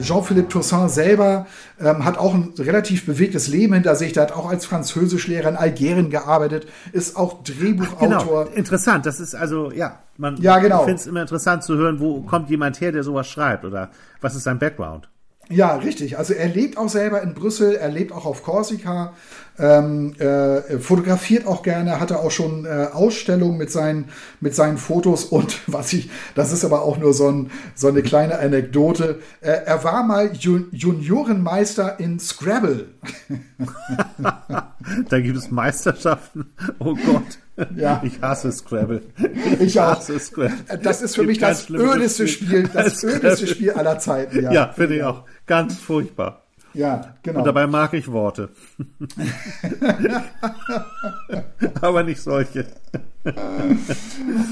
Jean-Philippe Toussaint selber ähm, hat auch ein relativ bewegtes Leben hinter sich. Der hat auch als Französischlehrer in Algerien gearbeitet, ist auch Drehbuchautor. Genau. Interessant, das ist also, ja, man ja, genau. findet es immer interessant zu hören, wo kommt jemand her, der sowas schreibt oder was ist sein Background. Ja, richtig. Also er lebt auch selber in Brüssel, er lebt auch auf Korsika, ähm, äh, fotografiert auch gerne, hatte auch schon äh, Ausstellungen mit seinen, mit seinen Fotos und was ich, das ist aber auch nur so, ein, so eine kleine Anekdote. Äh, er war mal Jun Juniorenmeister in Scrabble. da gibt es Meisterschaften. Oh Gott. Ja. Ich hasse Scrabble. Ich, ich hasse Scrabble. Das ist für mich das ödeste Spiel, das ödeste Spiel aller Zeiten. Ja, ja finde ich auch. Ganz furchtbar. Ja, genau. Und dabei mag ich Worte. Aber nicht solche.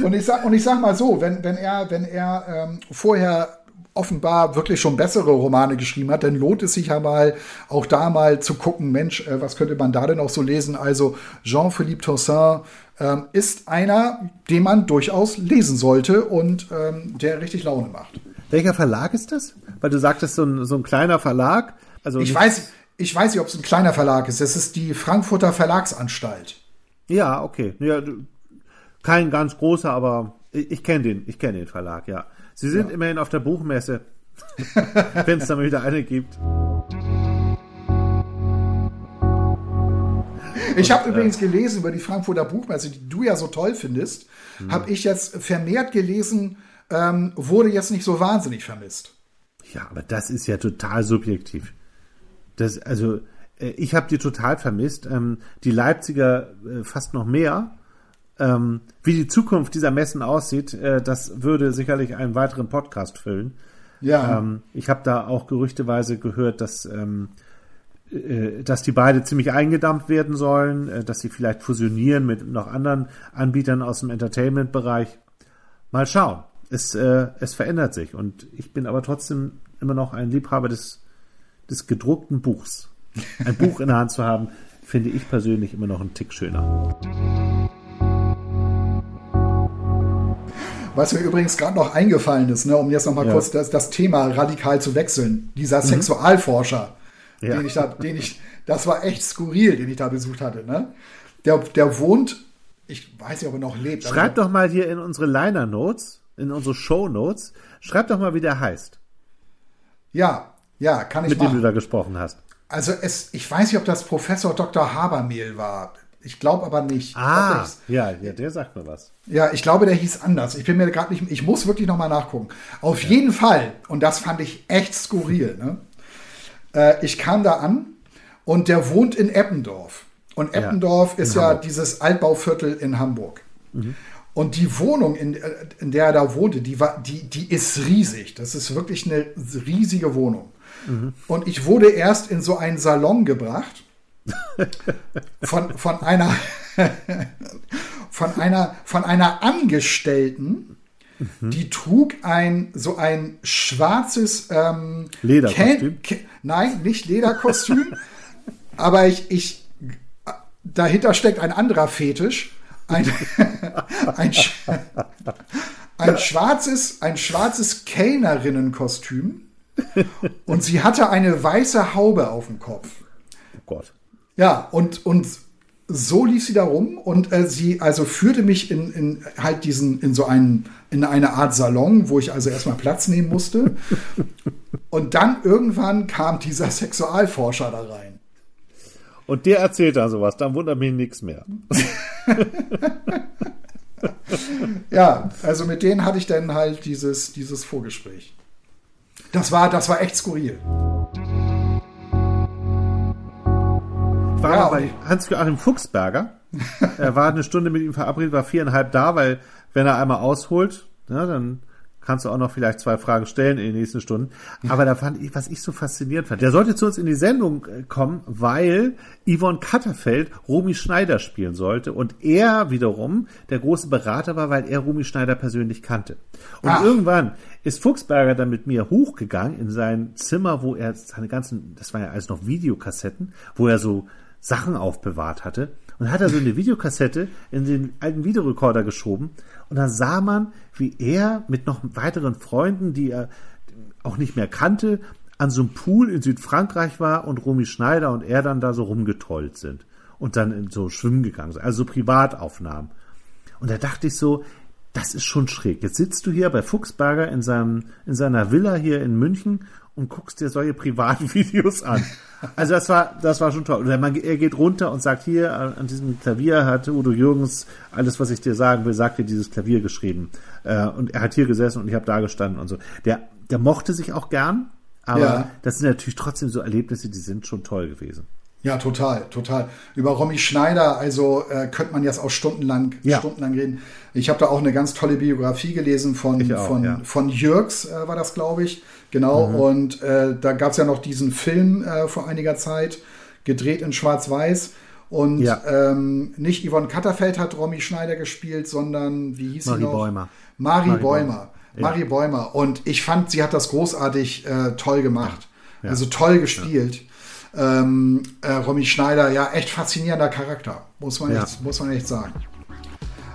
und, ich sag, und ich sag mal so, wenn, wenn er, wenn er ähm, vorher offenbar wirklich schon bessere Romane geschrieben hat, dann lohnt es sich ja mal, auch da mal zu gucken, Mensch, äh, was könnte man da denn auch so lesen? Also Jean-Philippe Toussaint ähm, ist einer, den man durchaus lesen sollte und ähm, der richtig Laune macht. Welcher Verlag ist das? Weil du sagtest, so ein, so ein kleiner Verlag. Also ich weiß, ich weiß nicht, ob es ein kleiner Verlag ist. Es ist die Frankfurter Verlagsanstalt. Ja, okay. Ja, kein ganz großer, aber ich, ich kenne den, ich kenne den Verlag, ja. Sie sind ja. immerhin auf der Buchmesse, wenn es da mal wieder eine gibt. Ich habe übrigens gelesen über die Frankfurter Buchmesse, die du ja so toll findest, hm. habe ich jetzt vermehrt gelesen, ähm, wurde jetzt nicht so wahnsinnig vermisst. Ja, aber das ist ja total subjektiv. Das, also, äh, ich habe die total vermisst. Ähm, die Leipziger äh, fast noch mehr. Ähm, wie die Zukunft dieser Messen aussieht, äh, das würde sicherlich einen weiteren Podcast füllen. Ja. Ähm, ich habe da auch gerüchteweise gehört, dass, ähm, äh, dass die beide ziemlich eingedampft werden sollen, äh, dass sie vielleicht fusionieren mit noch anderen Anbietern aus dem Entertainment-Bereich. Mal schauen es, äh, es verändert sich. Und ich bin aber trotzdem immer noch ein Liebhaber des, des gedruckten Buchs. Ein Buch in der Hand zu haben, finde ich persönlich immer noch einen Tick schöner. Was mir übrigens gerade noch eingefallen ist, ne, um jetzt noch mal ja. kurz das, das, Thema radikal zu wechseln. Dieser mhm. Sexualforscher, ja. den ich da, den ich, das war echt skurril, den ich da besucht hatte. Ne? Der, der wohnt, ich weiß nicht, ob er noch lebt. Schreib doch mal hier in unsere Liner Notes, in unsere Show Notes. Schreib doch mal, wie der heißt. Ja, ja, kann ich Mit machen. dem du da gesprochen hast. Also es, ich weiß nicht, ob das Professor Dr. Habermehl war. Ich glaube aber nicht. Ah, ja, ja, der sagt mir was. Ja, ich glaube, der hieß anders. Ich bin mir gerade nicht, ich muss wirklich nochmal nachgucken. Auf ja. jeden Fall, und das fand ich echt skurril, ne? Äh, ich kam da an und der wohnt in Eppendorf. Und Eppendorf ja, ist ja Hamburg. dieses Altbauviertel in Hamburg. Mhm. Und die Wohnung, in, in der er da wohnte, die, war, die, die ist riesig. Das ist wirklich eine riesige Wohnung. Mhm. Und ich wurde erst in so einen Salon gebracht von, von einer von einer von einer Angestellten, mhm. die trug ein so ein schwarzes ähm, Lederkostüm. nein, nicht Lederkostüm, aber ich, ich dahinter steckt ein anderer Fetisch. Ein, ein, ein, schwarzes, ein schwarzes Kellnerinnenkostüm und sie hatte eine weiße Haube auf dem Kopf. Oh Gott. Ja, und, und so lief sie da rum und äh, sie also führte mich in, in halt diesen, in so einen, in eine Art Salon, wo ich also erstmal Platz nehmen musste. und dann irgendwann kam dieser Sexualforscher da rein. Und der erzählt da sowas, dann wundert mich nichts mehr. ja, also mit denen hatte ich dann halt dieses, dieses Vorgespräch. Das war, das war echt skurril. Ich war ja, bei Hans-Joachim Fuchsberger. er war eine Stunde mit ihm verabredet, war viereinhalb da, weil wenn er einmal ausholt, ja, dann kannst du auch noch vielleicht zwei Fragen stellen in den nächsten Stunden. Aber da fand ich, was ich so faszinierend fand, der sollte zu uns in die Sendung äh, kommen, weil Yvonne Katterfeld Romy Schneider spielen sollte und er wiederum der große Berater war, weil er Romy Schneider persönlich kannte. Und Ach. irgendwann ist Fuchsberger dann mit mir hochgegangen in sein Zimmer, wo er seine ganzen, das waren ja alles noch Videokassetten, wo er so Sachen aufbewahrt hatte und hat er so eine Videokassette in den alten Videorekorder geschoben und dann sah man, wie er mit noch weiteren Freunden, die er auch nicht mehr kannte, an so einem Pool in Südfrankreich war und Romy Schneider und er dann da so rumgetollt sind und dann so schwimmen gegangen sind, also so Privataufnahmen. Und da dachte ich so, das ist schon schräg. Jetzt sitzt du hier bei Fuchsberger in, seinem, in seiner Villa hier in München und guckst dir solche privaten Videos an. Also das war, das war schon toll. Oder man, er geht runter und sagt hier, an diesem Klavier hat Udo Jürgens alles, was ich dir sagen will, sagt dir dieses Klavier geschrieben. Äh, und er hat hier gesessen und ich habe da gestanden und so. Der, der mochte sich auch gern, aber ja. das sind natürlich trotzdem so Erlebnisse, die sind schon toll gewesen. Ja, total, total. Über Romy Schneider, also äh, könnte man jetzt auch stundenlang, ja. stundenlang reden. Ich habe da auch eine ganz tolle Biografie gelesen von, auch, von, ja. von Jürgs, äh, war das, glaube ich. Genau. Mhm. Und äh, da gab es ja noch diesen Film äh, vor einiger Zeit, gedreht in Schwarz-Weiß. Und ja. ähm, nicht Yvonne Katterfeld hat Romy Schneider gespielt, sondern wie hieß Marie sie noch? Bäumer. Marie, Marie Bäumer. Bäumer. Marie Bäumer. Und ich fand, sie hat das großartig äh, toll gemacht. Also toll gespielt ähm, äh, Romy Schneider, ja, echt faszinierender Charakter, muss man, ja. echt, muss man echt sagen.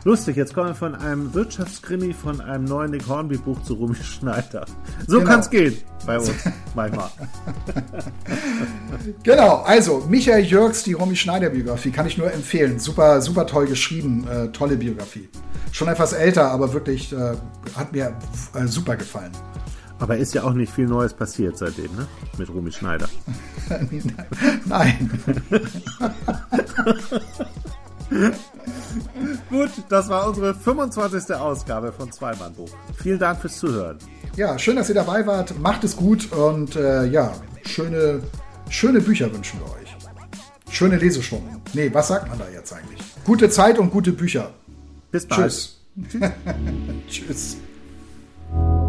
Lustig, jetzt kommen wir von einem Wirtschaftskrimi von einem neuen Nick Hornby Buch zu Romy Schneider. So genau. kann es gehen bei uns manchmal. genau, also Michael Jürgs, die Romy Schneider Biografie, kann ich nur empfehlen. Super, super toll geschrieben, äh, tolle Biografie. Schon etwas älter, aber wirklich äh, hat mir äh, super gefallen. Aber ist ja auch nicht viel Neues passiert seitdem, ne? Mit Rumi Schneider. Nein. Gut, das war unsere 25. Ausgabe von Zweimannbuch. Vielen Dank fürs Zuhören. Ja, schön, dass ihr dabei wart. Macht es gut und äh, ja, schöne, schöne Bücher wünschen wir euch. Schöne Lesestunden. Nee, was sagt man da jetzt eigentlich? Gute Zeit und gute Bücher. Bis bald. Tschüss. Tschüss.